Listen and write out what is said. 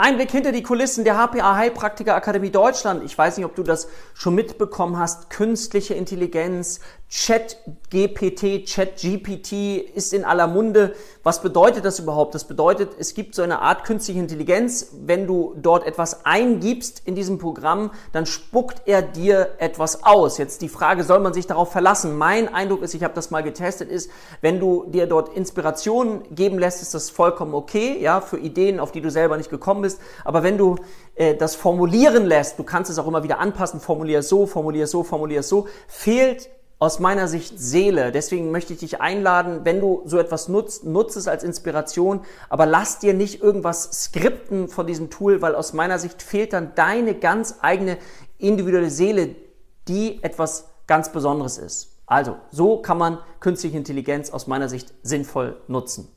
Ein Blick hinter die Kulissen der HPA Heilpraktiker Akademie Deutschland. Ich weiß nicht, ob du das schon mitbekommen hast. Künstliche Intelligenz, Chat GPT, Chat GPT ist in aller Munde. Was bedeutet das überhaupt? Das bedeutet, es gibt so eine Art künstliche Intelligenz. Wenn du dort etwas eingibst in diesem Programm, dann spuckt er dir etwas aus. Jetzt die Frage, soll man sich darauf verlassen? Mein Eindruck ist, ich habe das mal getestet, ist, wenn du dir dort Inspirationen geben lässt, ist das vollkommen okay, ja, für Ideen, auf die du selber nicht gekommen bist. Aber wenn du äh, das formulieren lässt, du kannst es auch immer wieder anpassen, formulier so, formulier so, formulier so, fehlt aus meiner Sicht Seele. Deswegen möchte ich dich einladen, wenn du so etwas nutzt, nutze es als Inspiration, aber lass dir nicht irgendwas skripten von diesem Tool, weil aus meiner Sicht fehlt dann deine ganz eigene individuelle Seele, die etwas ganz Besonderes ist. Also, so kann man künstliche Intelligenz aus meiner Sicht sinnvoll nutzen.